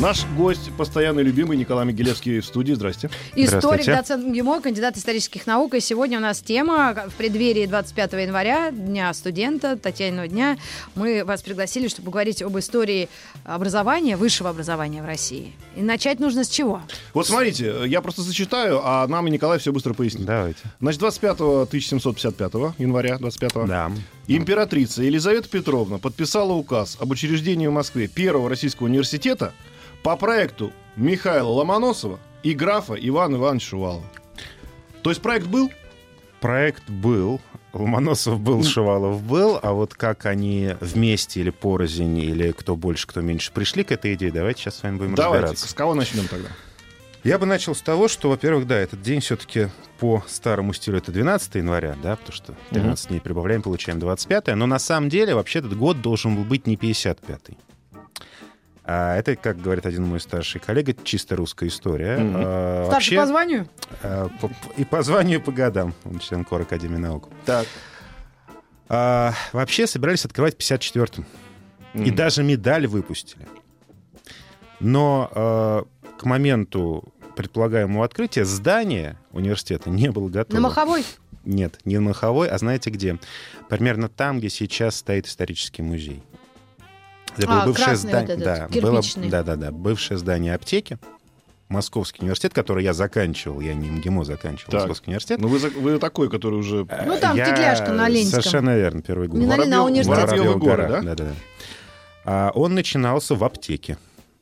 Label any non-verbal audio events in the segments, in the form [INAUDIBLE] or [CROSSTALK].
Наш гость, постоянный любимый Николай Могилевский в студии. Здрасте. Историк, доцент МГИМО, кандидат исторических наук. И сегодня у нас тема в преддверии 25 января, Дня студента, Татьяниного дня. Мы вас пригласили, чтобы поговорить об истории образования, высшего образования в России. И начать нужно с чего? Вот смотрите, я просто зачитаю, а нам и Николай все быстро пояснит. Давайте. Значит, 25 1755 января 25 Да. императрица Елизавета Петровна подписала указ об учреждении в Москве первого российского университета по проекту Михаила Ломоносова и графа Ивана Ивановича Шувалова. То есть проект был? Проект был. Ломоносов был, Шувалов был, а вот как они вместе или порознь, или кто больше, кто меньше пришли к этой идее, давайте сейчас с вами будем Давайте, разбираться. с кого начнем тогда? Я бы начал с того, что, во-первых, да, этот день все-таки по старому стилю это 12 января, да, потому что 13 дней прибавляем, получаем 25 но на самом деле вообще этот год должен был быть не 55-й. А это, как говорит один мой старший коллега, чисто русская история. Мгм. А, Старший по званию? э, по- и по званию, и по годам. Он член Кор Академии наук. Так. А, вообще собирались открывать в 54-м. И даже медаль выпустили. Но э, к моменту предполагаемого открытия здание университета не было готово. На Маховой? Нет, не на Маховой, а знаете где? Примерно там, где сейчас стоит исторический музей. Это А, красный вот этот, да, кирпичный. да, да, да, бывшее здание аптеки. Московский университет, который я заканчивал, я не МГИМО заканчивал, Так. Московский университет. Ну вы, вы такой, который уже... Ну, там Я- Тетляшка на Ленинском. Совершенно верно, первый год. Не на Ленина, а университет. Воробьевы Воробьевы горы, гора, да? да-да-да. А, он начинался в аптеке.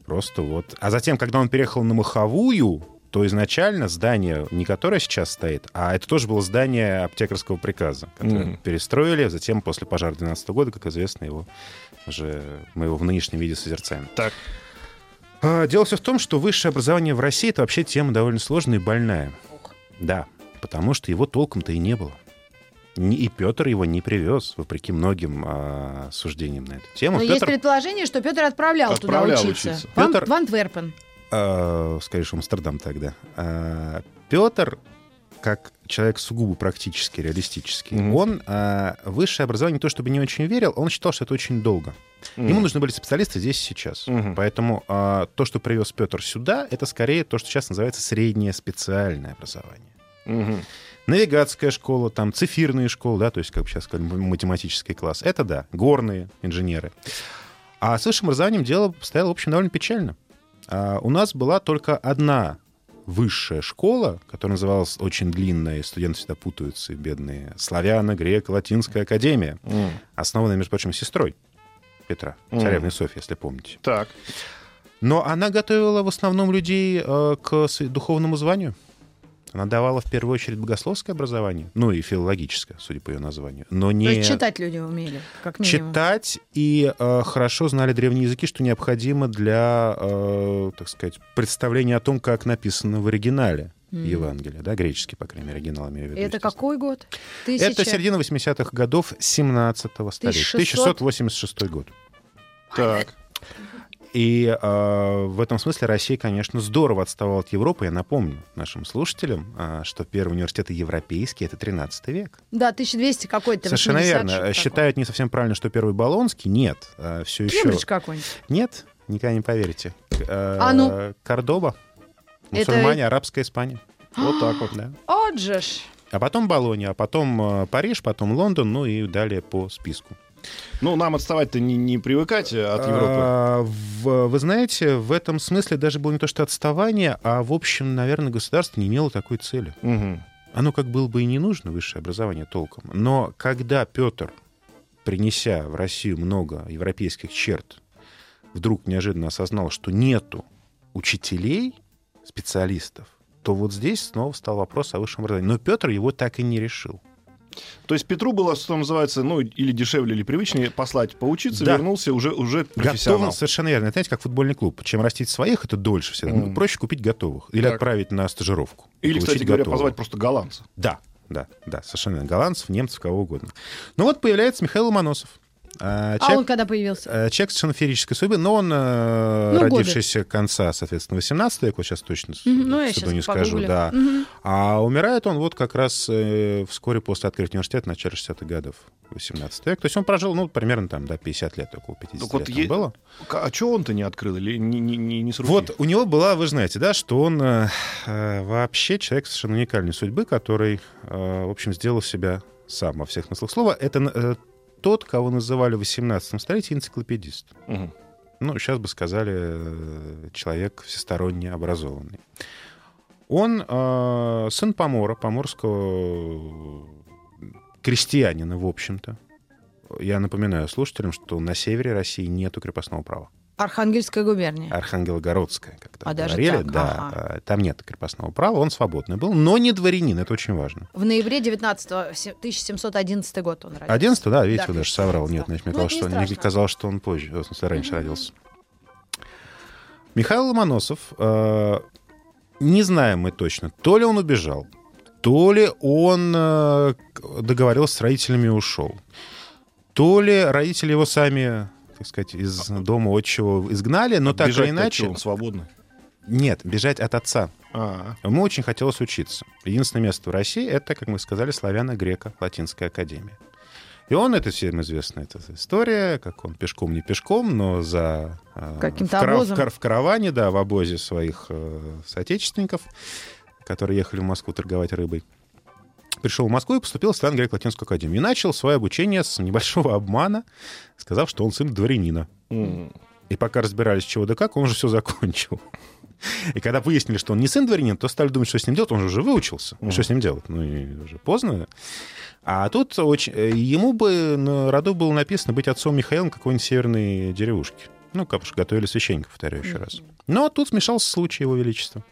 Просто вот. А затем, когда он переехал на Маховую, то изначально здание, не которое сейчас стоит, а это тоже было здание аптекарского приказа, которое Мгм. перестроили. Затем, после пожара 12 года, как известно, его уже мы его в нынешнем виде созерцаем. Так. А, Дело все в том, что высшее образование в России это вообще тема довольно сложная и больная. Да, потому что его толком-то и не было. И Петр его не привез, вопреки многим а, суждениям на эту тему. Но есть Петр, предположение, что Петр отправлял, Отправлял туда учиться. учиться. В Петр- В Антверпен. а, скорее всего, Амстердам тогда. А, Петр, как человек сугубо практически, реалистический, Мгм. он а, высшее образование не то чтобы не очень верил, он считал, что это очень долго. Ему Мгм. нужны были специалисты здесь и сейчас. Мгм. Поэтому а, то, что привез Петр сюда, это скорее то, что сейчас называется среднее специальное образование. Мгм. Навигатская школа, там цифирные школы, да, то есть, как бы сейчас сказали, математический класс. Это да, горные инженеры. А с высшим образованием дело стояло, в общем, довольно печально. А, у нас была только одна высшая школа, которая называлась очень длинная, и студенты всегда путаются, и бедные, славяно, греко, латинская академия, Мгм. основанная, между прочим, сестрой Петра, Мгм. царевной Софьи, если помните. Так. Но она готовила в основном людей э, к духовному званию. Она давала в первую очередь богословское образование, ну и филологическое, судя по ее названию. Но не То есть читать люди умели, как минимум. читать и э, хорошо знали древние языки, что необходимо для, э, так сказать, представления о том, как написано в оригинале Мгм. Евангелие, да, греческий, по крайней мере, оригинал имею в виду. Это какой год? Тысяча... Это середина 80-х годов 17-го столетия. 1600? 1686 год. Так. И э, в этом смысле Россия, конечно, здорово отставала от Европы. Я напомню нашим слушателям, э, что первые университеты европейские — это 13 век. Да, 1200 какой-то. Совершенно 80 верно. Считают не совсем правильно, что первый Болонский. Нет, все такое. еще... Кембридж какой-нибудь. Нет, никогда не поверите. Э, А ну? Кордоба. Это- Мусульмане, арабская Испания. Вот так вот. Да. Вот же ж. А потом Болонья, а потом э, Париж, потом Лондон, ну и далее по списку. Ну, нам отставать-то не, не привыкать э, от Европы. А, в- вы знаете, в этом смысле даже было не то что отставание, а, в общем, наверное, государство не имело такой цели. Мгм. Оно как было бы и не нужно, высшее образование толком. Но когда Петр, принеся в Россию много европейских черт, вдруг неожиданно осознал, что нету учителей, специалистов, то вот здесь снова стал вопрос о высшем образовании. Но Петр его так и не решил. То есть Петру было, что называется, ну, или дешевле, или привычнее послать поучиться, Да. вернулся уже, уже профессионал. Готовым, совершенно верно. Это, знаете, как футбольный клуб. Чем растить своих, это дольше всегда. Ну, Мгм. проще купить готовых. Или Так. отправить на стажировку. Или, кстати говоря, готового. позвать просто голландца. Да. да, да, совершенно верно. голландцев, немцев, кого угодно. Ну вот появляется Михаил Ломоносов. А, А человек- он когда появился? Э, Человек совершенно феерической судьбы, но он э, Ну, годы. родившийся конца, соответственно, 18 века, вот сейчас точно с- Мгм, ну, я щас не скажу, да. Мгм. А умирает он вот как раз э, вскоре после открытия университета, в начале 60-х годов, 18 век. То есть он прожил, ну, примерно там, да, 50 лет, около 50 Так вот лет там е- было. А что он-то не открыл или не, не, не, не с руки? Вот у него была, вы знаете, да, что он э, э, вообще человек совершенно уникальной судьбы, который, э, в общем, сделал себя сам во всех смыслах слова. Это э, тот, кого называли в 18 столетии энциклопедист. Мгм. Ну, сейчас бы сказали, э, человек всесторонне образованный. Он э, сын Помора, поморского крестьянина, в общем-то. Я напоминаю слушателям, что на севере России нету крепостного права. Архангельская губерния. Архангелогородская, как там А даже говорили. так, да, ага. э, там нет крепостного права, он свободный был, но не дворянин, это очень важно. В ноябре 19 1711 год он родился. 11 да, видите, Да, вы даже соврал. Нет, 11, значит, мне Ну, казалось, что, мне страшно. казалось, что он позже, в смысле, раньше родился. Михаил Ломоносов, э, не знаем мы точно, то ли он убежал, то ли он э, договорился с родителями и ушел, то ли родители его сами, так сказать, из дома отчего изгнали, но так или иначе... свободный. Нет, бежать от отца. А, Ему очень хотелось учиться. Единственное место в России — это, как мы сказали, славяно-греко-латинская академия. И он, это всем известная эта история, как он пешком не пешком, но за... э, Каким-то в, кара- обозом. в кар- в караване, да, в обозе своих э, соотечественников, которые ехали в Москву торговать рыбой. Пришел в Москву и поступил в славяно-греко-латинскую академию. И начал свое обучение с небольшого [LAUGHS] обмана, сказав, что он сын дворянина. м. И пока разбирались, чего да как, он уже все закончил. И когда выяснили, что он не сын дворянин, то стали думать, что с ним делать. Он же уже выучился. Мгм. Что с ним делать? Ну, и уже поздно. А тут очень... э, ему бы на роду было написано быть отцом Михаилом какой-нибудь северной деревушки. Ну, как уж готовили священника, повторяю еще раз. Но тут смешался случай его величества.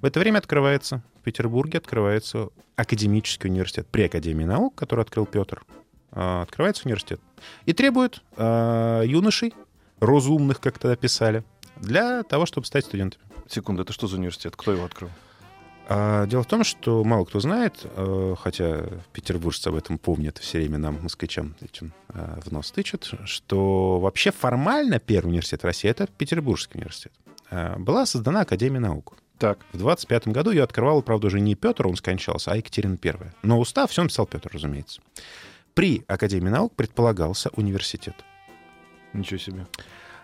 В это время открывается, Петербурге открывается академический университет при Академии наук, который открыл Петр. А, Открывается университет. И требует а, юношей, разумных, как тогда писали, для того, чтобы стать студентами. Секунду, это что за университет? Кто его открыл? А, Дело в том, что мало кто знает, э, хотя петербуржцы об этом помнят все время нам, москвичам, этим э, в нос тычут, что вообще формально первый университет России — это Петербургский университет. Была создана Академия наук. Так. В 25 году ее открывал, правда, уже не Петр, он скончался, а Екатерина I. Но устав все написал Петр, разумеется. При Академии наук предполагался университет, Ничего себе.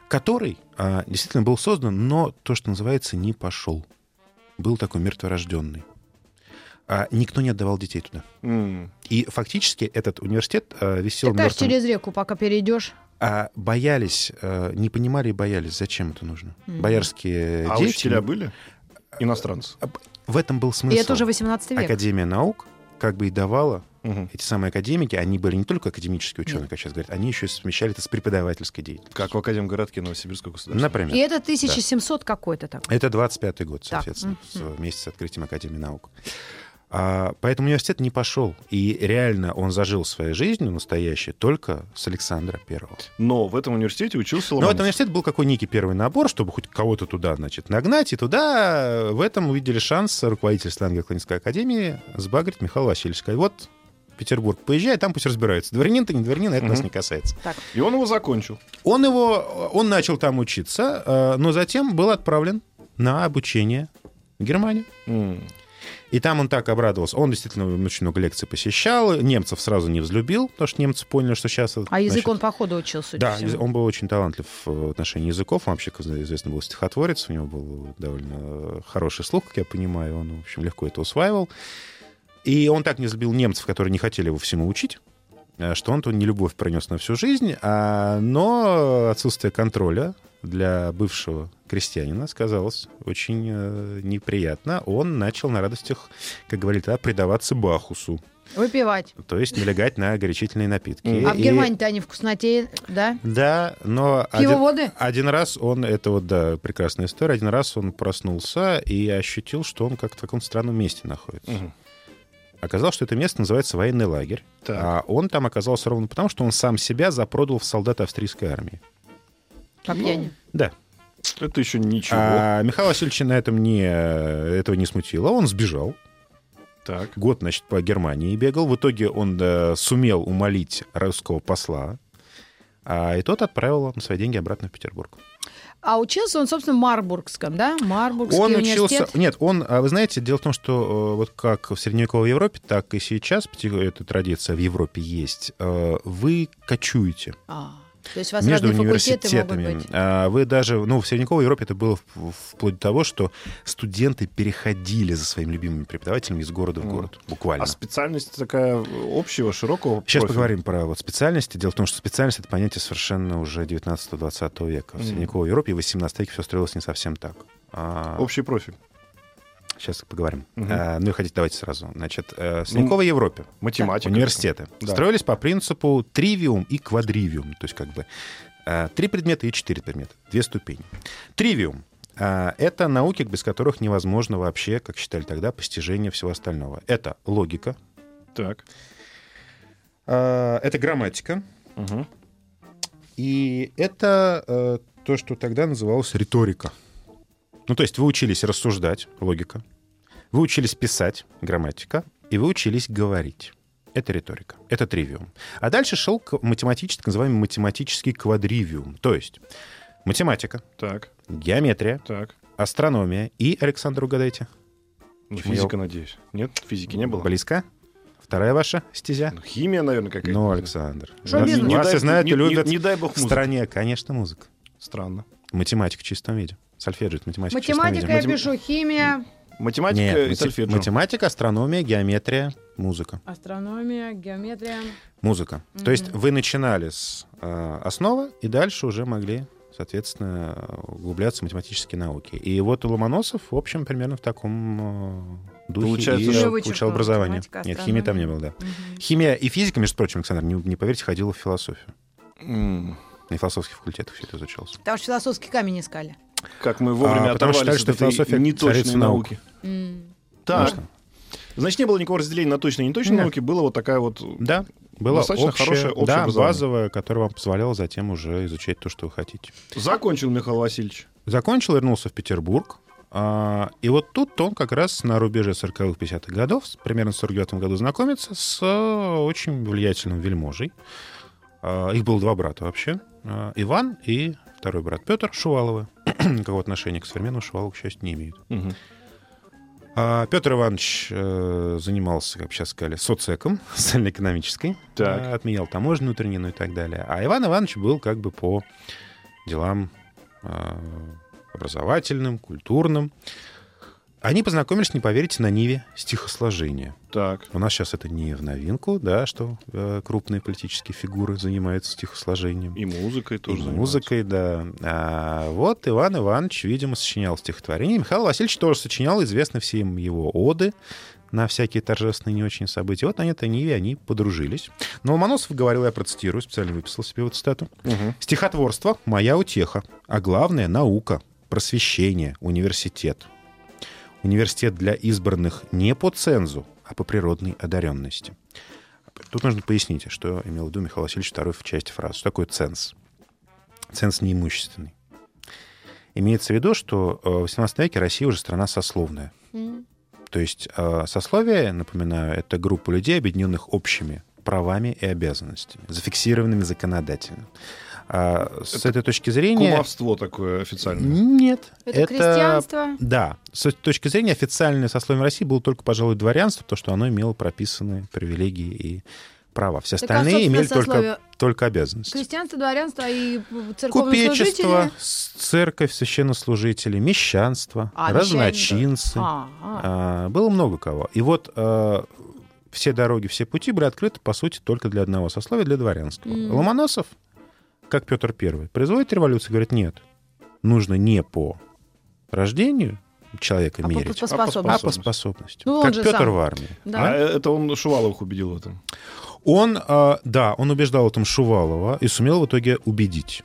который а, действительно был создан, но то, что называется, не пошел. Был такой мертворожденный. А, никто не отдавал детей туда. М. И фактически этот университет а, висел как мертвым. через реку, пока перейдешь. А боялись, а, не понимали и боялись, зачем это нужно. Мгм. Боярские А дети... учителя были? Иностранцы. В этом был смысл. И это уже 18 век. Академия наук как бы и давала Мгм. эти самые академики, они были не только академические ученые, как сейчас говорят, они еще и совмещали это с преподавательской деятельностью. Как в Академгородке Новосибирского государства. Например. И это 1700 какой-то такой. Это 25-й год, Так, соответственно, мгм. с- вместе с открытием Академии наук. А, поэтому университет не пошел. И реально он зажил своей жизнью настоящей только с Александра Первого. Но в этом университете учился Но Ломоносов. этот университет был какой некий первый набор, чтобы хоть кого-то туда, значит, нагнать. И туда в этом увидели шанс руководитель Славяно-Клинской академии сбагрить Михаил Васильевич. Сказать, вот в Петербург поезжай, там пусть разбираются. Дворянин ты, не дворянин, это нас Мгм. не касается. Так. И он его закончил. Он его, он начал там учиться, э, но затем был отправлен на обучение в Германию. М. И там он так обрадовался. Он действительно очень много лекций посещал. Немцев сразу не взлюбил, потому что немцы поняли, что сейчас... А язык он по ходу учил, судя Да, всему. он был очень талантлив в отношении языков. Он вообще, как известно, был стихотворец. У него был довольно хороший слух, как я понимаю. Он, в общем, легко это усваивал. И он так не взлюбил немцев, которые не хотели его всему учить, э, что он то нелюбовь пронес на всю жизнь, а, но отсутствие контроля для бывшего крестьянина сказалось очень э, неприятно. Он начал на радостях, как говорили тогда, предаваться Бахусу, Выпивать. то есть налегать на горячительные напитки. Мгм. А в И- Германии-то они вкуснотеют, да? Да, но Пиво, один, один раз он, это вот, да, прекрасная история, один раз он проснулся и ощутил, что он как-то в каком-то странном месте находится. Мгм. Оказалось, что это место называется военный лагерь. Так. А он там оказался ровно потому, что он сам себя запродал в солдата австрийской армии. По пьяни. Да. Это еще ничего. А Михаил Васильевич на этом не, этого не смутило. Он сбежал. Так. Год, значит, по Германии бегал. В итоге он э, сумел умолить русского посла, а, и тот отправил на свои деньги обратно в Петербург. А учился он, собственно, в Марбургском, да? Марбургский Он университет. учился... Нет, он... а Вы знаете, дело в том, что э, вот как в средневековой Европе, так и сейчас эта традиция в Европе есть. Э, Вы кочуете А, то есть у вас между разные факультеты могут университетами. быть. А Вы даже... Ну, в средневековой Европе это было вплоть до того, что студенты переходили за своими любимыми преподавателями из города в Мгм. город. Буквально. А специальность такая общего, широкого Сейчас профиля? поговорим про вот специальности. Дело в том, что специальность — это понятие совершенно уже 19-20 века. В средневековой Европе и в 18 веке все строилось не совсем так. А, Общий профиль. Сейчас поговорим. Мгм. А, ну и хотите, давайте сразу. Значит, э, средневековой Европе Математика. университеты Да. строились по принципу тривиум и квадривиум. То есть как бы э, три предмета и четыре предмета. Две ступени. Тривиум а, это науки, без которых невозможно вообще, как считали тогда, постижение всего остального. Это логика, Так. это грамматика, Мгм. И это э, то, что тогда называлось риторика. Ну, то есть вы учились рассуждать, логика, вы учились писать, грамматика, и вы учились говорить. Это риторика, это тривиум. А дальше шел математический, так называемый математический квадривиум. То есть математика, Так. геометрия, Так. астрономия и, Александр, угадайте, Ну, физика, надеюсь. Нет, физики не было. близко? Вторая ваша стезя? Ну, Химия, наверное, какая-то. Ну, Александр. Шоу-бизнес. Вас, Не вас дай- и знают, не- любят не- не дай бог в музыка. стране, конечно, музыка. Странно. Математика в чистом виде. Сольфеджио — это математика, Математика я пишу, химия, Математика Нет, и сольфеджио. математика, астрономия, геометрия, музыка. астрономия, геометрия. Музыка. То есть вы начинали с э, основы и дальше уже могли, соответственно, углубляться в математические науки. И вот Ломоносов, в общем, примерно в таком э, духе Получается, и получал образование. Нет, химии там не было, да. Химия и физика, между прочим, Александр, не, не поверите, ходила в философию. М, На философских факультетах все это изучалось. Потому что философский камень искали. Как мы вовремя А, потому что оторвались считали, что философия неточной царица наук. науки. Так. Значит, не было никакого разделения на точные и неточные Нет. науки. Было вот такая вот... Да, было Достаточно общее, хорошее общее да, базовое, которое вам позволяло затем уже изучать то, что вы хотите. Закончил Михаил Васильевич. Закончил, вернулся в Петербург. а, И вот тут он как раз на рубеже 40-х, 50-х годов, примерно в 49 году, знакомится с очень влиятельным вельможей. А, Их было два брата вообще. а, Иван и второй брат Петр Шуваловы. [CLEARS THROAT] Никакого отношения к современному Шувалову, к счастью, не имеют. Мгм. А Петр Иванович э, занимался, как сейчас сказали, соцеком, [LAUGHS] социально-экономической. Так. Э, Отменял таможню внутреннюю ну и так далее. А Иван Иванович был как бы по делам э, образовательным, культурным. Они познакомились, не поверите, на Ниве стихосложения. Так. У нас сейчас это не в новинку, да, что э, крупные политические фигуры занимаются стихосложением. И музыкой И тоже музыкой, да. А вот Иван Иванович, видимо, сочинял стихотворение. Михаил Васильевич тоже сочинял известны всем его оды на всякие торжественные не очень события. Вот на этой Ниве они подружились. Но Ломоносов говорил, я процитирую, специально выписал себе вот цитату. Мгм. «Стихотворство — моя утеха, а главное — наука, просвещение, университет. Университет для избранных не по цензу, а по природной одаренности». Тут нужно пояснить, что имел в виду Михаил Васильевич II в части фразы. Что такое ценз? Ценз неимущественный. Имеется в виду, что э, в XVIII веке Россия уже страна сословная. М. То есть э, сословие, напоминаю, это группа людей, объединенных общими правами и обязанностями, зафиксированными законодательно. А с этой точки зрения... Кумовство такое официальное. Нет. Это, крестьянство. Да. С этой точки зрения официальное сословие России было только, пожалуй, дворянство, то, что оно имело прописанные привилегии и права. Все Так, а, остальные собственно, имели только, сословие- только обязанности. Крестьянство, дворянство и церковные Купечество, служители. с- церковь, священнослужители, мещанство, А, разночинцы. А, а. А, было много кого. И вот а, все дороги, все пути были открыты, по сути, только для одного сословия, для дворянства. М. Ломоносов, как Петр I, производит революцию, говорит, нет, нужно не по рождению человека А по, мерить, по А по способности. а по способности. Ну, он как же Петр сам. в армии. Да. А это он Шуваловых убедил в этом. Он, а, да, он убеждал в этом Шувалова и сумел в итоге убедить.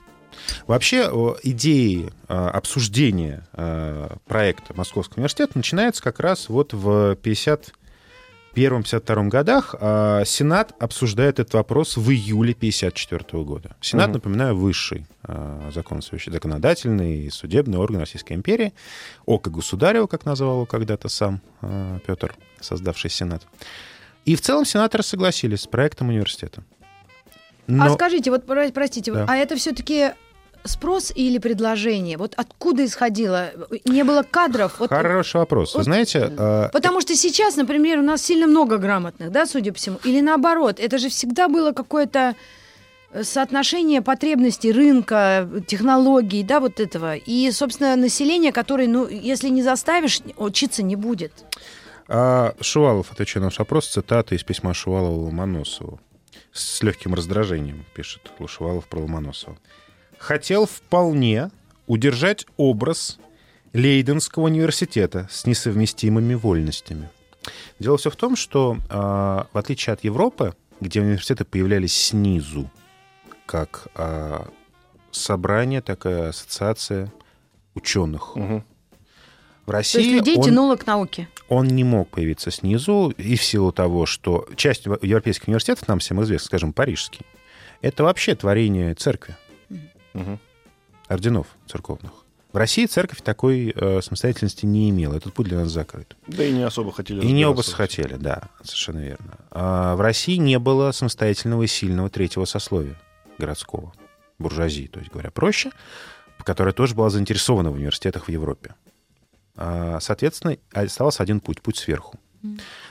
Вообще о, идеи а, обсуждения а, проекта Московского университета начинается как раз вот в 50 51-52 годах а, Сенат обсуждает этот вопрос в июле 54 года. Сенат, Мгм. напоминаю, высший а, законодательный, законодательный и судебный орган Российской империи. Око государева, как назвал его когда-то сам а, Петр, создавший Сенат. И в целом сенаторы согласились с проектом университета. А Но- скажите, вот про- простите, Да. а это все-таки спрос или предложение? Вот откуда исходило? Не было кадров? Вот, Хороший вопрос. Вы вот- знаете, а, Потому что сейчас, например, у нас сильно много грамотных, да, судя по всему. Или наоборот, это же всегда было какое-то э, соотношение потребностей рынка, технологий, да, вот этого. И, собственно, население, которое, ну, если не заставишь, учиться не будет. А Шувалов, отвечая на ваш вопрос, цитата из письма Шувалова Ломоносову. С легким раздражением пишет Шувалов про Ломоносова. «Хотел вполне удержать образ Лейденского университета с несовместимыми вольностями». Дело все в том, что а, в отличие от Европы, где университеты появлялись снизу, как а, собрание, такая ассоциация ученых. Мгм. В То есть России людей он- тянуло к науке. он не мог появиться снизу, и в силу того, что часть европейских университетов, нам всем известно, скажем, парижский, это вообще творение церкви, Мгм. орденов церковных. В России церковь такой э, самостоятельности не имела. Этот путь для нас закрыт. Да и не особо хотели И не оба разбираться. хотели, да, совершенно верно. А в России не было самостоятельного и сильного третьего сословия городского, буржуазии, то есть говоря проще, которая тоже была заинтересована в университетах в Европе. А, Соответственно, оставался один путь, путь сверху.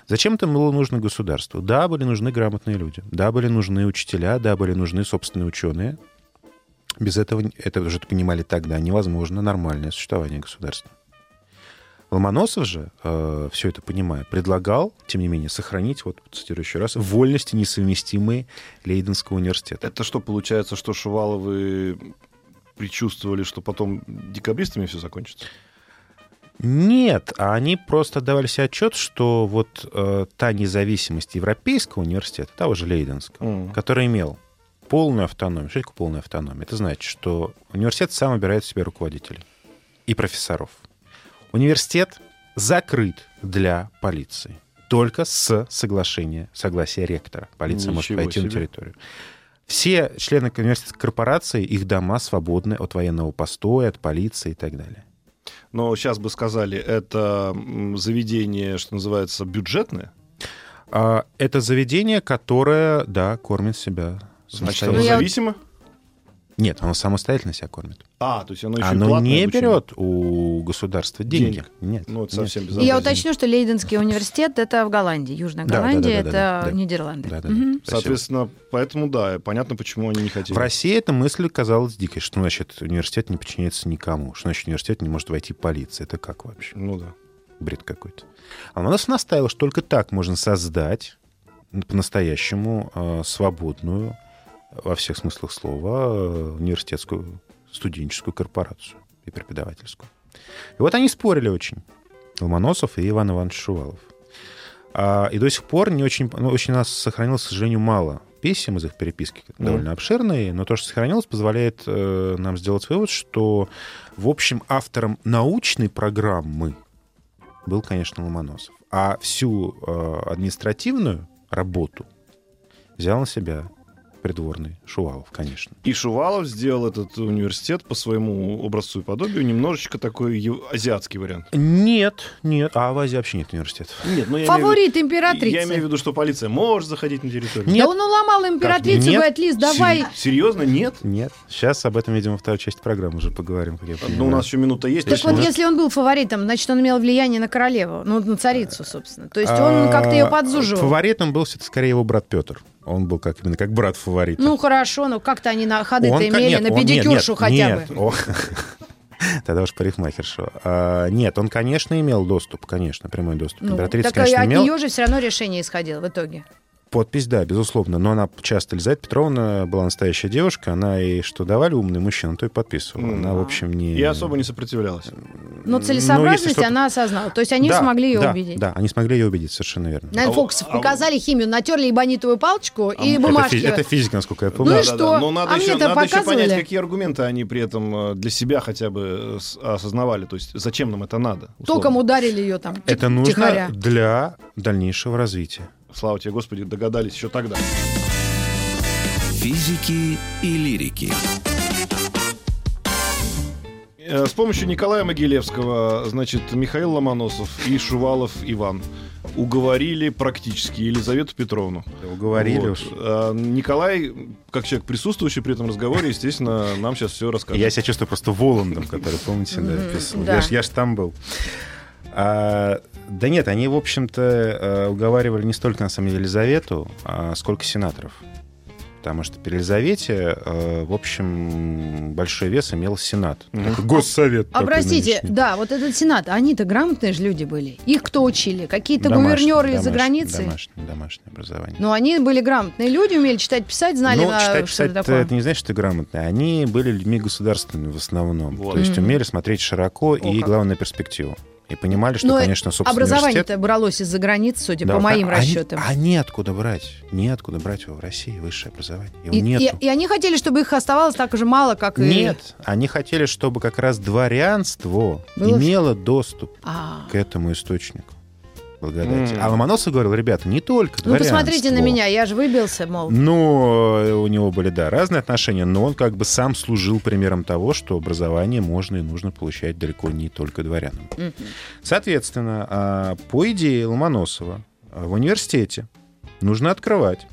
Зачем это было нужно государству? Да, были нужны грамотные люди, да, были нужны учителя, да, были нужны собственные ученые. Без этого, это уже понимали тогда, невозможно нормальное существование государства. Ломоносов же, все это понимая, предлагал, тем не менее, сохранить, вот цитирую еще раз, вольности, несовместимые Лейденского университета. Это что, получается, что Шуваловы предчувствовали, что потом декабристами все закончится? Нет, они просто давали себе отчет, что вот э, та независимость Европейского университета, того же Лейденского, Мгм. который имел полную автономию. Что такое полная автономия? Это значит, что университет сам выбирает себе руководителей и профессоров. Университет закрыт для полиции только с соглашения, согласия ректора. Полиция может Ничего войти на себе. территорию. Все члены университетской корпорации, их дома свободны от военного постоя, от полиции и так далее. Но сейчас бы сказали, это заведение, что называется, бюджетное. А, Это заведение, которое, да, кормит себя Значит, оно Ну, зависимо? Нет, оно самостоятельно себя кормит. А, то есть оно еще и Оно платное не обучение. берет у государства деньги. Денег. Нет. Ну, это нет. совсем И я уточню, что Лейденский [LAUGHS] университет это в Голландии, Южная Голландия, да, да, да, это да. Нидерланды. Да, да, да. Мгм. Спасибо. Соответственно, поэтому, да, понятно, почему они не хотели. В России эта мысль казалась дикой. Что значит университет не подчиняется никому? Что значит университет не может войти полиция? Это как вообще? Ну да. Бред какой-то. А Ломоносов настаивал, что только так можно создать по-настоящему э, свободную, во всех смыслах слова, э, университетскую студенческую корпорацию и преподавательскую. И вот они спорили очень. Ломоносов и Иван Иванович Шувалов. А, и до сих пор не очень, ну, очень у нас сохранилось, к сожалению, мало писем из их переписки, довольно обширные, но то, что сохранилось, позволяет э, нам сделать вывод, что, в общем, автором научной программы был, конечно, Ломоносов. А всю э, административную работу взял на себя придворный Шувалов, конечно. И Шувалов сделал этот университет по своему образцу и подобию немножечко такой азиатский вариант. Нет, нет. А в Азии вообще нет университетов. Нет, ну я Фаворит имею в виду- императрицы. Я имею в виду, что полиция может заходить на территорию. Нет. Да он уломал императрицу, Нет. говорит, Лиз, давай. Сер- Серьезно, нет? Нет. Сейчас об этом, видимо, второй части программы уже поговорим, как я понимаю. Ну, у нас еще минута есть. Так вот, нет- если он был фаворитом, значит, он имел влияние на королеву, ну, на царицу, собственно. То есть он А, как-то ее подзуживал. Фаворитом был все-таки скорее его брат Петр. Он был как именно как брат фаворита. Ну, хорошо, ну как-то они на ходы-то имели, нет, на он- педикюршу нет, хотя нет, бы. о, [LAUGHS] Тогда уж парикмахершу. А, нет, он, конечно, имел доступ, конечно, прямой доступ. Ну, Императрица, так конечно, от имел. нее же все равно решение исходило в итоге. Подпись, да, безусловно. Но она часто, Елизавета Петровна была настоящая девушка, она и что давали умные мужчины, то и подписывала. Она, в общем, не... И особо не сопротивлялась. Но Ну, целесообразность что-то- она осознала. То есть они Да, смогли ее да, убедить. Да, они смогли ее убедить, совершенно верно. Наверное, А а показали химию, натерли ебанитовую палочку и Это, бумажки. фи- это физика, насколько я помню. Ну и что? Но надо, А еще, надо еще показывали. понять, какие аргументы они при этом э, для себя хотя бы э, осознавали. То есть зачем нам это надо? условно. Током ударили ее там. Это ти- нужно для дальнейшего развития. Слава тебе, Господи, догадались еще тогда. Физики и лирики. Э, С помощью Николая Могилевского, значит, Михаил Ломоносов и Шувалов Иван уговорили практически Елизавету Петровну. Уговорили Вот. уж. А Николай, как человек присутствующий при этом разговоре, естественно, нам сейчас все расскажет. Я себя чувствую просто Воландом, который, помните, да, писал. да. Я, ж, я ж там был. А, да нет, они, в общем-то, э, уговаривали не столько, на самом деле, Елизавету, а сколько сенаторов. Потому что при Елизавете, э, в общем, большой вес имел Сенат. Такой Госсовет. А такой простите, нынешний. да, вот этот сенат, они-то грамотные же люди были. Их кто учили? Какие-то гувернеры из-за границы? Домашнее, домашнее образование. Но они были грамотные люди, умели читать, писать, знали, ну, читать, что это писать, такое. это не значит, что ты грамотный. Они были людьми государственными в основном. Вот. То есть умели смотреть широко и, как. главное, перспективу. И понимали, что, Но конечно, собственно, Образование-то университет- бралось из-за границы, судя Да, по моим а- расчетам. А неоткуда брать. Неоткуда брать его в России, высшее образование. Его И, нету. и- и они хотели, чтобы их оставалось так же мало, как и... Нет, они хотели, чтобы как раз дворянство Было- имело доступ А. к этому источнику благодати. М. А Ломоносов говорил, ребята, не только Ну, посмотрите на меня, я же выбился, мол. Ну, у него были, да, разные отношения, но он как бы сам служил примером того, что образование можно и нужно получать далеко не только дворянам. Мгм. Соответственно, а, по идее Ломоносова а, в университете нужно открывать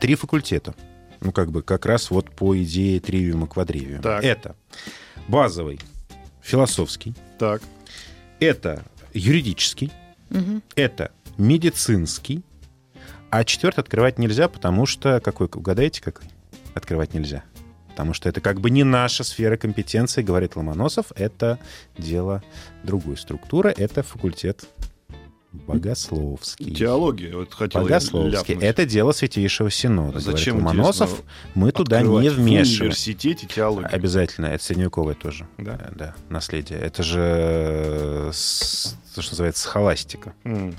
три факультета. Ну, как бы как раз вот по идее тривиума квадривиума. Так. Это базовый философский, Так. это юридический, Мгм. это медицинский, а четвертый открывать нельзя, потому что... Какой, угадайте, какой? Открывать нельзя. Потому что это как бы не наша сфера компетенции, говорит Ломоносов. Это дело другой структуры. Это факультет богословский. Теология, вот хотел Богословский. Это дело Святейшего Синода, Зачем, говорит Ломоносов. Мы туда не в вмешиваемся. университете теологию. Обязательно. Это средневековое тоже. Да? Э, Да, наследие. Это же э, то, что называется схоластика. М.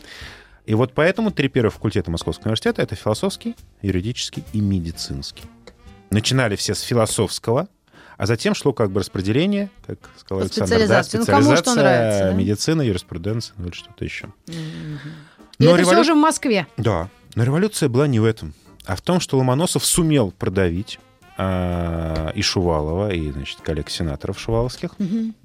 И вот поэтому три первых факультета Московского университета — это философский, юридический и медицинский. Начинали все с философского, а затем шло как бы распределение, как сказал По Александр, да, Ну, кому что специализация, нравится, да? медицина, юриспруденция, ну или что-то еще. И Но это все револю- уже в Москве. Да, но революция была не в этом, а в том, что Ломоносов сумел продавить а, и Шувалова, и, значит, коллег-сенаторов шуваловских, Мгм.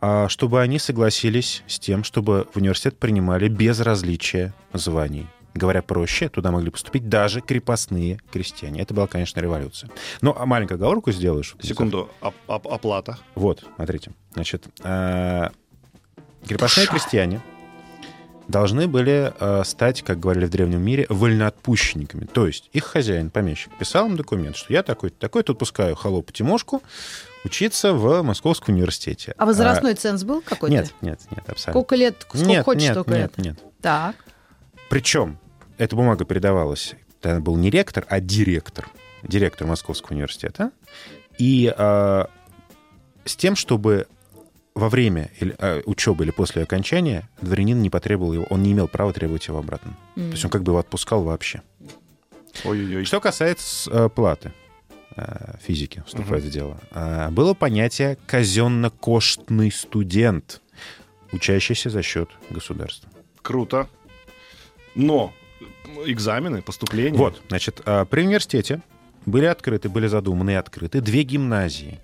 а, чтобы они согласились с тем, чтобы в университет принимали без различия званий. Говоря проще, туда могли поступить даже крепостные крестьяне. Это была, конечно, революция. Ну, а маленькую оговорку сделаешь. Секунду, оп- оп- оплата. Вот, смотрите. Значит, э, крепостные крестьяне должны были э, стать, как говорили в древнем мире, вольноотпущенниками. То есть их хозяин, помещик, писал им документ, что я такой-то, такой-то отпускаю холопу Тимошку учиться в Московском университете. А возрастной ценз был какой-то? Нет, нет, нет, абсолютно. Сколько лет, сколько нет, хочешь, нет, столько нет, лет? нет. Так. Причем эта бумага передавалась, это был не ректор, а директор, директор Московского университета, и э, с тем, чтобы во время или, э, учебы или после окончания дворянин не потребовал его, он не имел права требовать его обратно. То есть он как бы его отпускал вообще. Ой-ой-ой. Что касается э, платы э, физики, вступает в дело, э, было понятие казенно-коштный студент, учащийся за счет государства. Круто. Но экзамены, поступление. Вот, значит, а, при университете были открыты, были задуманы и открыты две гимназии.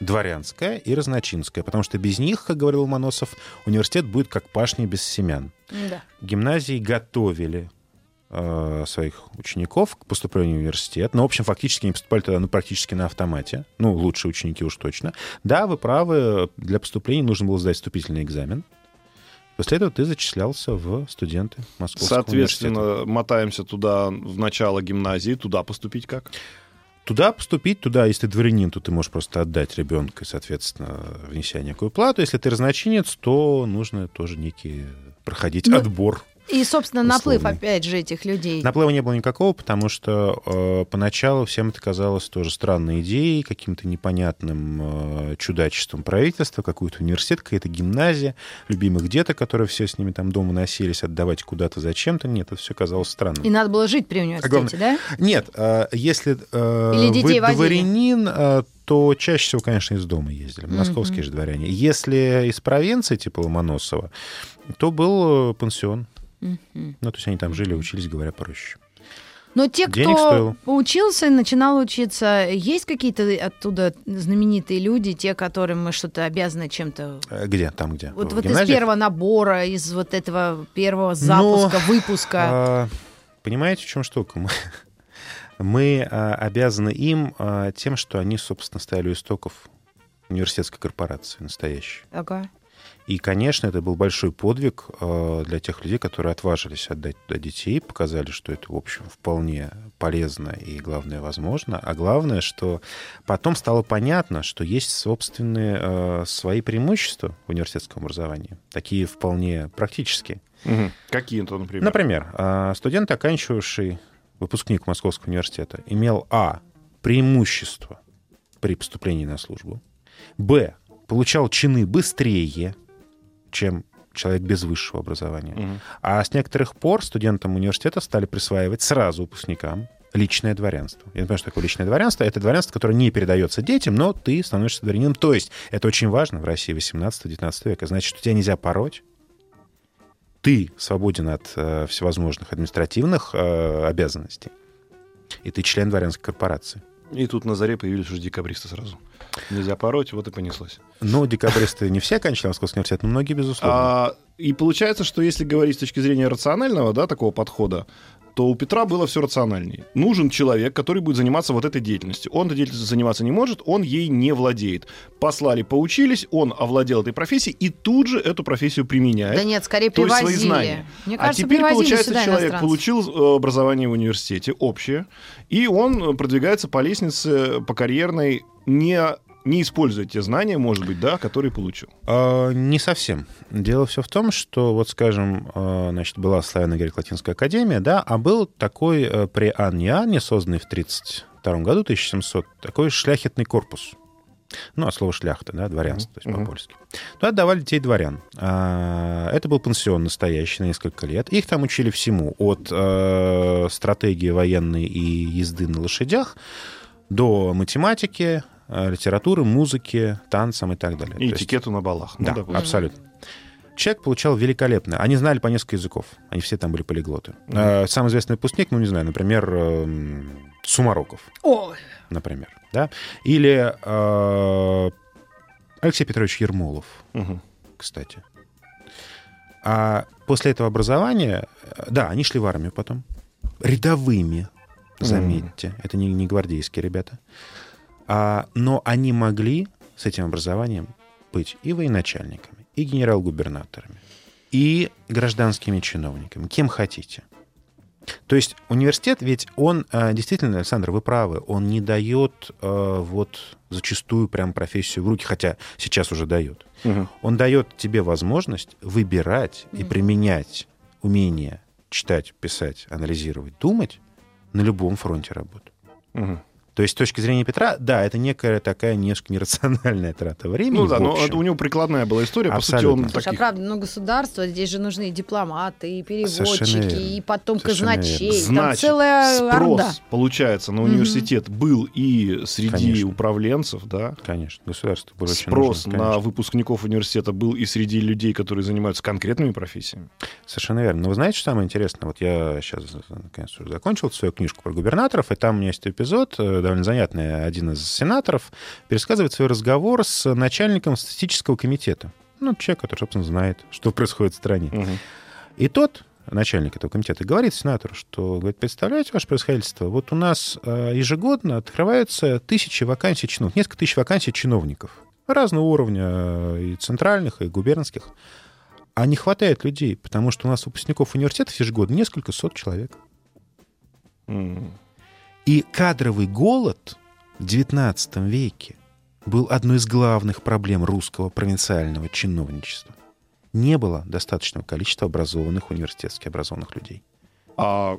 Дворянская и Разночинская, потому что без них, как говорил Ломоносов, университет будет как пашня без семян. Да. Гимназии готовили э, своих учеников к поступлению в университет. Но, в общем, фактически они поступали тогда ну, практически на автомате. Ну, лучшие ученики уж точно. Да, вы правы, для поступления нужно было сдать вступительный экзамен. После этого ты зачислялся в студенты Московского университета. Соответственно, мотаемся туда в начало гимназии, туда поступить как? Туда поступить, туда, если дворянин, то ты можешь просто отдать ребенка, и, соответственно, внеся некую плату. Если ты разночинец, то нужно тоже некий проходить Ну, отбор. И, собственно, наплыв, условный. опять же, этих людей. Наплыва не было никакого, потому что э, поначалу всем это казалось тоже странной идеей, каким-то непонятным э, чудачеством правительства, какой-то университет, какая-то гимназия, любимых деток, которые все с ними там дома носились, отдавать куда-то зачем-то. Нет, это все казалось странным. И надо было жить при университете, да? Нет, э, если э, Или детей вы водили? дворянин, э, то чаще всего, конечно, из дома ездили. Московские Мгм. же дворяне. Если из провинции, типа Ломоносова, то был э, пансион. Мгм. Ну, то есть они там жили, учились, говоря проще. Но те, Денег кто стоило. учился и начинал учиться, есть какие-то оттуда знаменитые люди, те, которым мы что-то обязаны чем-то Э, Где? Там где? Вот, вот из первого набора, из вот этого первого запуска, выпуска. А, Понимаете, в чем штука? Мы, [LAUGHS] мы, а, обязаны им а, тем, что они, собственно, стояли у истоков университетской корпорации настоящей. Ага. И, конечно, это был большой подвиг э, для тех людей, которые отважились отдать туда детей, показали, что это, в общем, вполне полезно и, главное, возможно. А главное, что потом стало понятно, что есть собственные э, свои преимущества в университетском образовании, такие вполне практические. Мгм. Какие-то, например. Например, э, студент, оканчивавший выпускник Московского университета, имел а. преимущество при поступлении на службу, б. получал чины быстрее, чем человек без высшего образования. Мгм. А с некоторых пор студентам университета стали присваивать сразу выпускникам личное дворянство. Я не понимаю, что такое личное дворянство. Это дворянство, которое не передается детям, но ты становишься дворянином. То есть это очень важно в России 18-19 века. Значит, что тебя нельзя пороть. Ты свободен от э, всевозможных административных э, обязанностей. И ты член дворянской корпорации. И тут на заре появились уже декабристы сразу. Нельзя пороть, вот и понеслось. Но декабристы не все оканчивали Московский университет, но многие, безусловно. А, и получается, что если говорить с точки зрения рационального, да, такого подхода, то у Петра было все рациональнее. Нужен человек, который будет заниматься вот этой деятельностью. Он этой деятельностью заниматься не может, он ей не владеет. Послали, поучились, он овладел этой профессией и тут же эту профессию применяет. Да нет, скорее то есть свои привозили. знания. Мне а кажется, теперь, привозили получается, сюда человек получил э, образование в университете общее, и он продвигается по лестнице, по карьерной, не, не используя те знания, может быть, да, которые получил. А, Не совсем. Дело все в том, что, вот, скажем, а, значит, была славяно-греко-латинская академия, да, а был такой э, при Анне Анне, созданный в 1932 году, 1700, такой шляхетный корпус. Ну, от слова шляхта, да, дворянство, то есть Мгм. по-польски. Туда отдавали детей дворян. А, Это был пансион настоящий на несколько лет. Их там учили всему. От э, стратегии военной и езды на лошадях до математики, э, литературы, музыки, танцам и так далее. И То есть- этикету на балах. Ну, да, допустим. абсолютно. Человек получал великолепно. Они знали по несколько языков. Они все там были полиглоты. Э, Самый известный выпускник, ну, не знаю, например, эм, Сумароков, Ой, например. Да? Или э, Алексей Петрович Ермолов, Мгм. кстати. А после этого образования, да, они шли в армию потом. Рядовыми, заметьте. Это не, не гвардейские ребята. А, но они могли с этим образованием быть и военачальниками, и генерал-губернаторами, и гражданскими чиновниками, кем хотите. То есть университет, ведь он э, действительно, Александр, вы правы, он не дает э, вот зачастую прям профессию в руки, хотя сейчас уже дает. Мгм. Он дает тебе возможность выбирать и применять умение читать, писать, анализировать, думать на любом фронте работы. Мгм. То есть с точки зрения Петра, да, это некая такая немножко нерациональная трата времени. Ну да, но это у него прикладная была история. По сути, Абсолютно. он Слушай, а таких... правда, ну государство, здесь же нужны и дипломаты, и переводчики, и потом Совершенно казначей. верно. Там Значит, целая спрос, орда. получается, на университет был и среди Конечно. управленцев, да. Конечно, государство было очень Спрос нужно, на выпускников университета был и среди людей, которые занимаются конкретными профессиями. Совершенно верно. Но вы знаете, что самое интересное? Вот я сейчас, наконец, уже закончил свою книжку про губернаторов, и там у меня есть эпизод, э, довольно занятный, один из сенаторов пересказывает свой разговор с начальником статистического комитета. Ну, человек, который, собственно, знает, что происходит в стране. Мгм. И тот, начальник этого комитета, говорит сенатору, что, говорит, представляете, ваше происходительство, вот у нас э, ежегодно открываются тысячи вакансий чиновников, несколько тысяч вакансий чиновников разного уровня, э, и центральных, и губернских. А не хватает людей, потому что у нас выпускников университетов ежегодно несколько сот человек. М. И кадровый голод в XIX веке был одной из главных проблем русского провинциального чиновничества. не было достаточного количества образованных, университетски образованных людей. А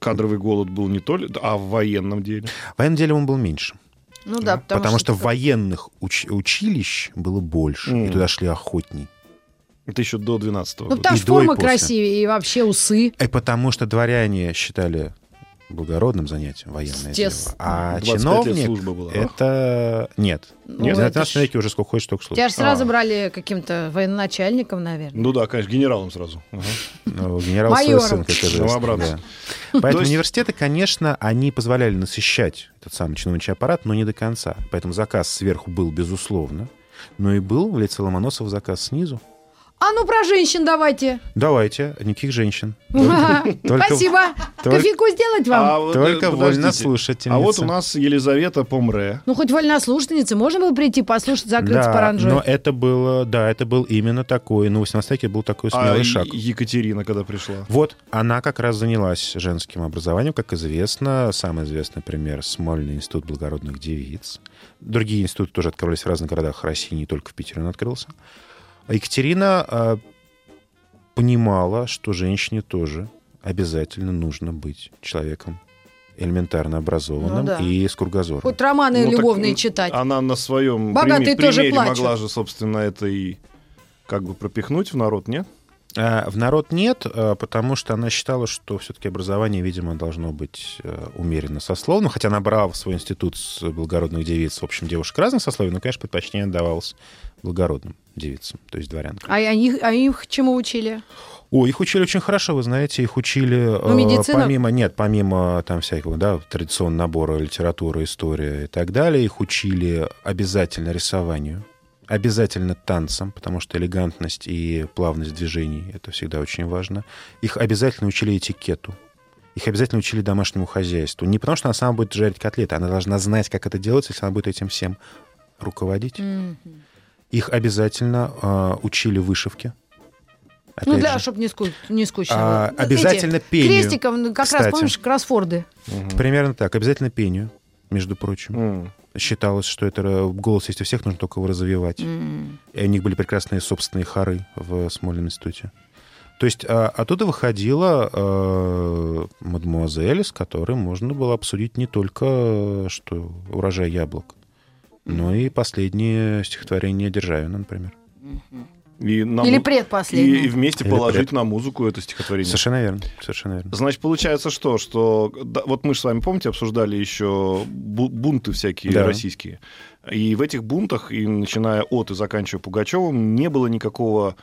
кадровый голод был не только, а в военном деле. В военном деле он был меньше. Ну да, Потому, потому, что, военных уч- училищ было больше, Мгм. и туда шли охотней. Это еще до 12 Ну, года. потому и что форма красивее, и вообще усы. И потому что дворяне считали благородным занятием военное дело. Естественно. А 25 лет чиновник служба была. это... Нет. Ну, Нет, в это 19 ж- веке уже сколько хочешь, столько служишь. Тебя же сразу А. брали каким-то военачальником, наверное. Ну да, конечно, генералом сразу. Ну, генерал свой сын, как. Поэтому университеты, конечно, они позволяли насыщать этот самый чиновничий аппарат, но не до конца. Поэтому заказ сверху был, безусловно. Но и был в лице Ломоносова заказ снизу. А ну про женщин давайте. Давайте, никаких женщин. [LAUGHS] только- Спасибо. только- Кофейку сделать вам? А Только э, вольнослушательница. А вот у нас Елизавета Помре. Ну, хоть вольнослушательница, можно было прийти послушать закрыться Да, паранжой? но это было, да, это был именно такой, ну, в 18 веке был такой смелый А шаг. Е- Екатерина, когда пришла. Вот, она как раз занялась женским образованием, как известно. Самый известный пример — Смольный институт благородных девиц. Другие институты тоже открывались в разных городах России, не только в Питере он открылся. А Екатерина э, понимала, что женщине тоже обязательно нужно быть человеком элементарно образованным Ну да. и с кругозором. Хоть романы Ну, любовные читать. Она на своем Богатые прими- тоже примере плачут. могла же, собственно, это и как бы пропихнуть в народ, нет? А В народ нет, а, потому что она считала, что все-таки образование, видимо, должно быть э, умеренно сословным, хотя она брала в свой институт с благородных девиц, в общем, девушек разных сословий, но, конечно, предпочтение отдавалось благородным девицам, то есть дворянкам. А их, а их чему учили? О, их учили очень хорошо, вы знаете, их учили э, Ну, медицина? помимо, нет, помимо там всякого, да, традиционного набора литературы, история и так далее, их учили обязательно рисованию, обязательно танцам, потому что элегантность и плавность движений — это всегда очень важно. Их обязательно учили этикету. Их обязательно учили домашнему хозяйству. Не потому, что она сама будет жарить котлеты, она должна знать, как это делается, если она будет этим всем руководить. Мгм. Их обязательно э, учили вышивке. Ну, Опять для, же. чтобы не, ску- не скучно. А, было. обязательно Эти, пению, Крестиком, ну, как кстати. раз, помнишь, кроссфорды. Примерно так. Обязательно пению, между прочим. М. Считалось, что это э, голос есть у всех, нужно только его развивать. М. И у них были прекрасные собственные хоры в Смольном институте. То есть а, оттуда выходила э, мадемуазель, с которой можно было обсудить не только э, что урожай яблок, но и последние стихотворения Державина, например. И на Или му- предпоследний. И, и вместе Или положить пред. на музыку это стихотворение. Совершенно верно. Совершенно верно. Значит, получается что? Что да, вот мы же с вами, помните, обсуждали еще бу- бунты всякие Да. российские. И в этих бунтах, и начиная от и заканчивая Пугачевым, не было никакого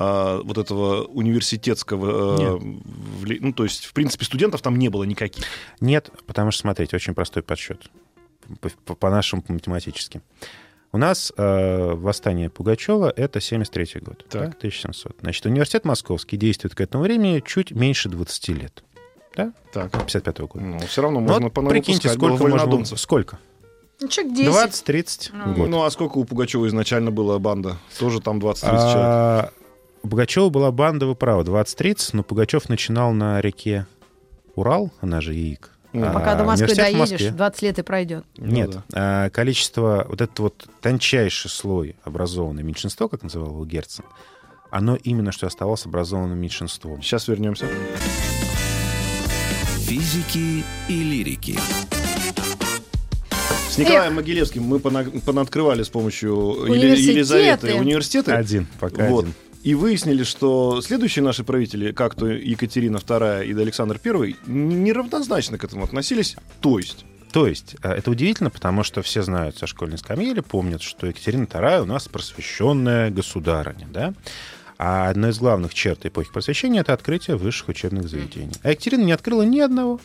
а, вот этого университетского... э, вли- Ну, то есть, в принципе, студентов там не было никаких. Нет, потому что, смотрите, очень простой подсчет. По- по- По-нашему, по-математически. У нас э, восстание Пугачева — это 73 год, Так. да, 1700. Значит, университет московский действует к этому времени чуть меньше 20 лет, да, Так. 55 года. Ну, все равно Ну, можно вот по прикиньте, сколько можно... вольнодумцев. Сколько? Ну, человек 10. 20-30 Ну. год. Ну, а сколько у Пугачева изначально была банда? Тоже там 20-30 человек. А, у Пугачева была банда, вы правы, 20-30, но Пугачев начинал на реке Урал, она же Яик. Ну, А Пока до Москвы доедешь, Москве. 20 лет и пройдет. Ну Нет, да. а, количество, вот это вот тончайший слой образованное меньшинство, как называл его Герцен, оно именно что оставалось образованным меньшинством. Сейчас вернемся. Физики и лирики. С Николаем Могилевским мы пона- понаоткрывали с помощью. Елизаветы университеты. Один, пока Вот. один. И выяснили, что следующие наши правители, как то Екатерина II и Александр I, неравнозначно к этому относились. То есть, То есть, а, это удивительно, потому что все знают со школьной скамьи или помнят, что Екатерина II у нас просвещенная государыня, да? А одной из главных черт эпохи просвещения — это открытие высших учебных заведений. А Екатерина не открыла ни одного.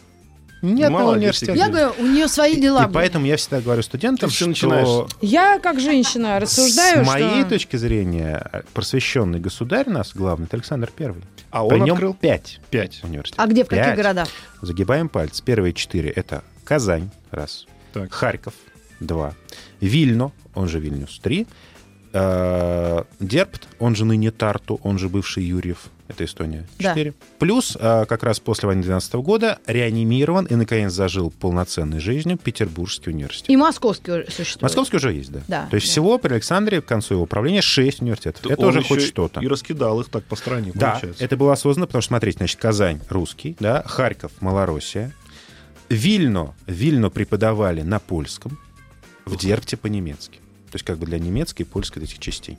Ни одного университета. Я говорю, у нее свои дела И были. поэтому я всегда говорю студентам, что начинаешь. Я, как женщина, рассуждаю, с моей что... точки зрения, просвещенный государь у нас главный это Александр Первый. а При он нем открыл пять 5. университетов. А где, в каких Пять. городах? Загибаем пальцы. Первые четыре — это Казань, раз. Так. Харьков, два. Вильно, он же Вильнюс, три. Э, Дерпт, он же ныне Тарту, он же бывший Юрьев, это Эстония, Да. 4. Плюс э, как раз после войны 12 года реанимирован и, наконец, зажил полноценной жизнью Петербургский университет. И московский существует. Московский уже есть, да. Да, То есть да. всего при Александре к концу его правления 6 университетов. это Он уже хоть что-то. И раскидал их так по стране, Да, получается. это было осознанно, потому что, смотрите, значит, Казань русский, да, Харьков Малороссия, Вильно, Вильно преподавали на польском, в Дерпте по-немецки. То есть как бы для немецкой и польской этих частей.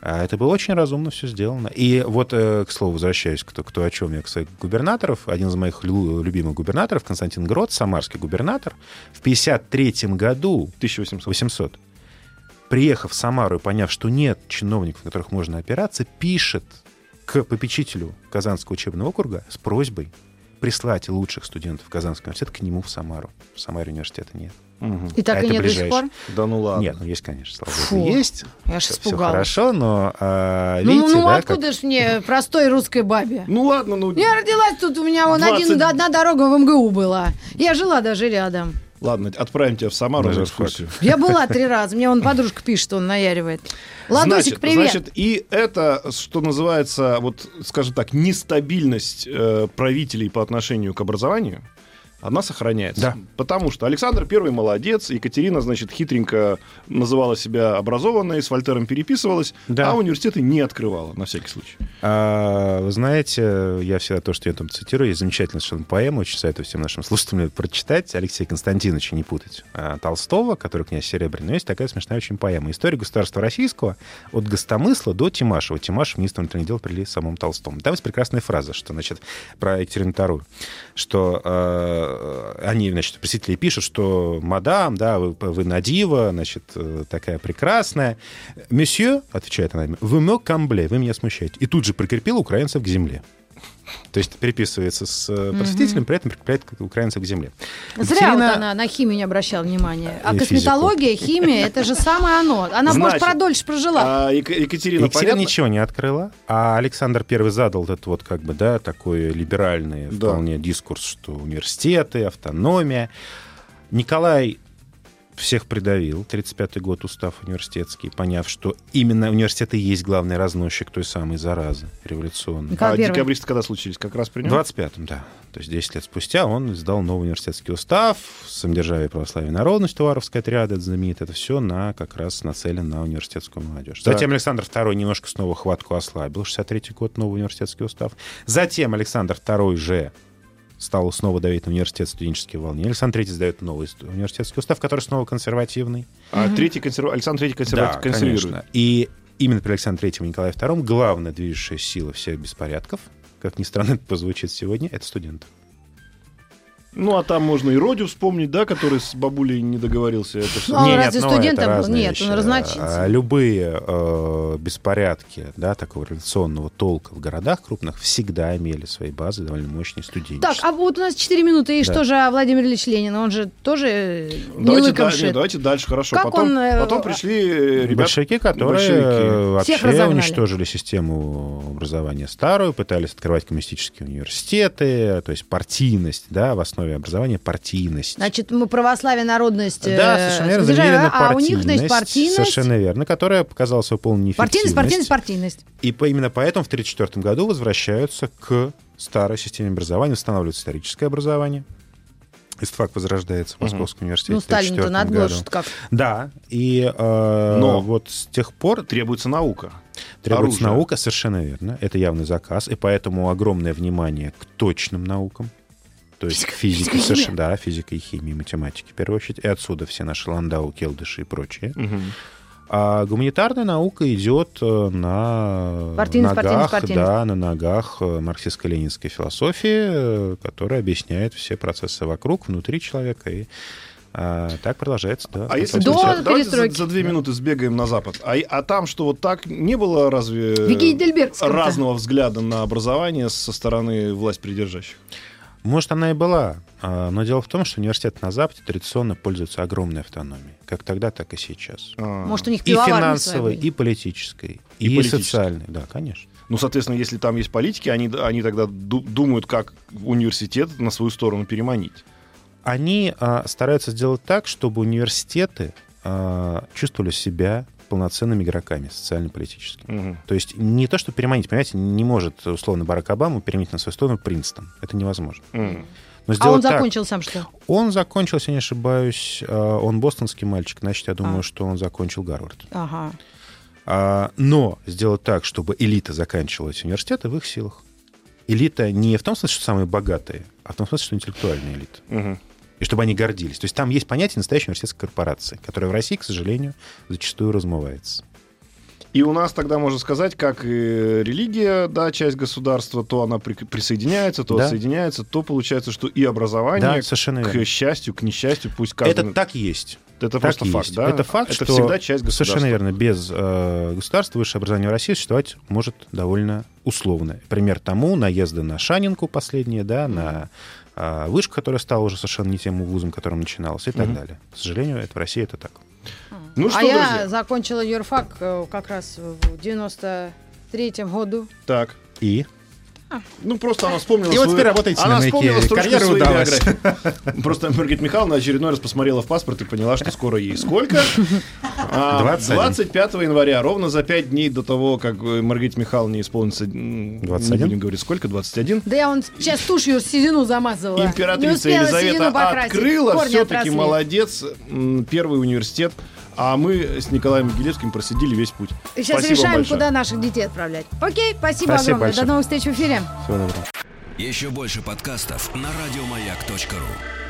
А это было очень разумно все сделано. И вот, э, к слову, возвращаюсь к, то- к то, о чем я, кстати, губернаторов. Один из моих лю- любимых губернаторов, Константин Грот, самарский губернатор, в 1953 году 1800. 800. Приехав в Самару и поняв, что нет чиновников, на которых можно опираться, пишет к попечителю Казанского учебного округа с просьбой прислать лучших студентов Казанского университета к нему в Самару. В Самаре университета нет. Мгм. И так А и нет до сих ближайший. пор? Да ну ладно. Нет, ну есть, конечно, слава Фу, богу, есть. Я Все испугалась. хорошо, но а, Ну, видите, ну да, откуда как- ж мне простой русской бабе? Ну ладно, ну... Я родилась тут, у меня вон 20 один, одна дорога в МГУ была. Я жила даже рядом. Ладно, отправим тебя в Самару на экскурсию. [LAUGHS] Я была три раза. Мне вон подружка пишет, что он наяривает. Ладосик, значит, привет. Значит, и это, что называется, вот, скажем так, нестабильность э, правителей по отношению к образованию, она сохраняется. Да. Потому что Александр Первый молодец, Екатерина, значит, хитренько называла себя образованной, с Вольтером переписывалась, Да. а университеты не открывала, на всякий случай. А, вы знаете, я всегда то, что я там цитирую, есть замечательная совершенно поэма, очень советую всем нашим слушателям прочитать, Алексея Константиновича, не путать, а, Толстого, который князь Серебряный, но есть такая смешная очень поэма. История государства российского от Гостомысла до Тимашева. Тимашев, министр внутренних дел при самом Толстом. Там есть прекрасная фраза, что, значит, про Екатерину II, что э, они, значит, просители пишут, что мадам, да, вы, вы надива, значит, э, такая прекрасная. Месье, отвечает она, вы me камбле, вы меня смущаете. И тут же прикрепила украинцев к земле. То есть переписывается с э, просветителем, при этом прикрепляет украинцев к земле. Зря Екатерина- вот она на химию не обращала внимания. А И косметология, химия, это же самое оно. Она, может, Значит, продольше прожила. А Ек- Екатерина, Екатерина понятно? ничего не открыла, а Александр I задал этот вот как бы, да, такой либеральный Да. вполне дискурс, что университеты, автономия. Николай всех придавил, 35-й год устав университетский, поняв, что именно университеты и есть главный разносчик той самой заразы революционной. Николай А Первый. декабристы когда случились? Как раз при В нем? 25-м, да. То есть 10 лет спустя он издал новый университетский устав, самодержавие православие и народность, Туваровская отряда, это знаменит, это все на, как раз нацелен на университетскую молодежь. Так. Затем Александр II немножко снова хватку ослабил, 63-й год, новый университетский устав. Затем Александр II же стал снова давить на университет студенческие волнения. Александр III сдает новый университетский устав, который снова консервативный. А третий консерва- Александр Третий консерва- Да, консервирует. конечно. И именно при Александре III и Николае II главная движущая сила всех беспорядков, как ни странно это позвучит сегодня, это студенты. Ну, а там можно и Родю вспомнить, да, который с бабулей не договорился. Это. Ну, а он Не, разве ну, студентом это был? разные Нет, вещи. он. А, Любые э, беспорядки да, такого революционного толка в городах крупных всегда имели свои базы довольно мощные студенческие. Так, а вот у нас 4 минуты, и Да. что же а Владимир Ильич Ленин? Он же тоже э, не Давайте, да- лыком не, шит. давайте дальше, хорошо. Как потом, он, э, потом пришли э, ребята. Большевики, которые большевики. э, Всех вообще разогнали. уничтожили систему образования старую, пытались открывать коммунистические университеты, то есть партийность, да, в основе образования партийность. Значит, мы православие, народность, э, да, совершенно верно, содержание, заменили на а у них, значит, партийность, партийность, Совершенно верно, которая показала свою полную неэффективность. партийность, партийность, партийность. И по- именно поэтому в 1934 году возвращаются к старой системе образования, устанавливают историческое образование. ИСТФАК возрождается в Московском университете Ну, Сталин-то 1934 надо было году. что-то как. Да, и э, Но- вот с тех пор Требуется наука. требуется оружие. наука, совершенно верно, это явный заказ, и поэтому огромное внимание к точным наукам, то есть Физика, к физике, физика и совершенно, да, физика и химия, математики, в первую очередь, и отсюда все наши Ландау, Келдыши и прочее. Мгм. А гуманитарная наука идет э, на партийность, ногах, партийность. да, на ногах э, марксистско-ленинской философии, э, которая объясняет все процессы вокруг, внутри человека, и а, так продолжается. Да, А если До давайте за- за, две минуты сбегаем на Запад. А, а там что вот так не было разве разного взгляда на образование со стороны власть придержащих? Может, она и была, а, но дело в том, что университеты на Западе традиционно пользуются огромной автономией, как тогда, так и сейчас. А, Может, у них И финансовой, и политической, И и, политической. социальной, да, конечно. Ну, соответственно, если там есть политики, они, они тогда ду- думают, как университет на свою сторону переманить. Они а, стараются сделать так, чтобы университеты а, чувствовали себя полноценными игроками социально-политическими. Мгм. То есть не то, что переманить, понимаете, не может, условно, Барак Обаму переменить на свою сторону Принстон. Это невозможно. Мгм. Но А он так- закончил сам что? Он закончил, если не ошибаюсь, э, он бостонский мальчик, значит, я думаю, А. что он закончил Гарвард. Ага. А, но сделать так, чтобы элита заканчивала эти университеты, в их силах. Элита не в том смысле, что самые богатые, а в том смысле, что интеллектуальная элита. Мгм. И чтобы они гордились. То есть там есть понятие настоящей университетской корпорации, которая в России, к сожалению, зачастую размывается. И у нас тогда можно сказать, как и религия, да, часть государства, то она при- присоединяется, то Да. отсоединяется, то получается, что и образование, Да, совершенно к верно. счастью, к несчастью, пусть каждый... Это так есть. Это Так просто и факт, есть. да? Это факт, Это что всегда часть государства. Совершенно верно. Без э, государства высшее образование в России существовать может довольно условно. Пример тому наезды на Шанинку последние, да, на э, вышку, которая стала уже совершенно не тем вузом, которым начиналась, и так Мгм. далее. К сожалению, это в России это так. Ну что, а я друзья, закончила юрфак э, как раз в 93-м году. так. И? Ну, просто она вспомнила И вот свою- теперь работаете она на маяке. вспомнила строчку Карьера своей удалась. биографии. Просто Маргарита Михайловна очередной раз посмотрела в паспорт и поняла, что скоро ей сколько? А, 21. 25 января, ровно за пять дней до того, как э, Маргарите Михайловне исполнится, м, 21? не будем говорить, сколько, 21, Да я он сейчас тушью седину замазывала. Императрица Елизавета открыла, все-таки молодец, первый университет, а мы с Николаем Могилевским просидели весь путь. Сейчас Спасибо решаем, большое. куда наших детей отправлять. Окей, спасибо, Спасибо огромное. большое. До новых встреч в эфире. Всего доброго. Еще больше подкастов на радиомаяк.ру.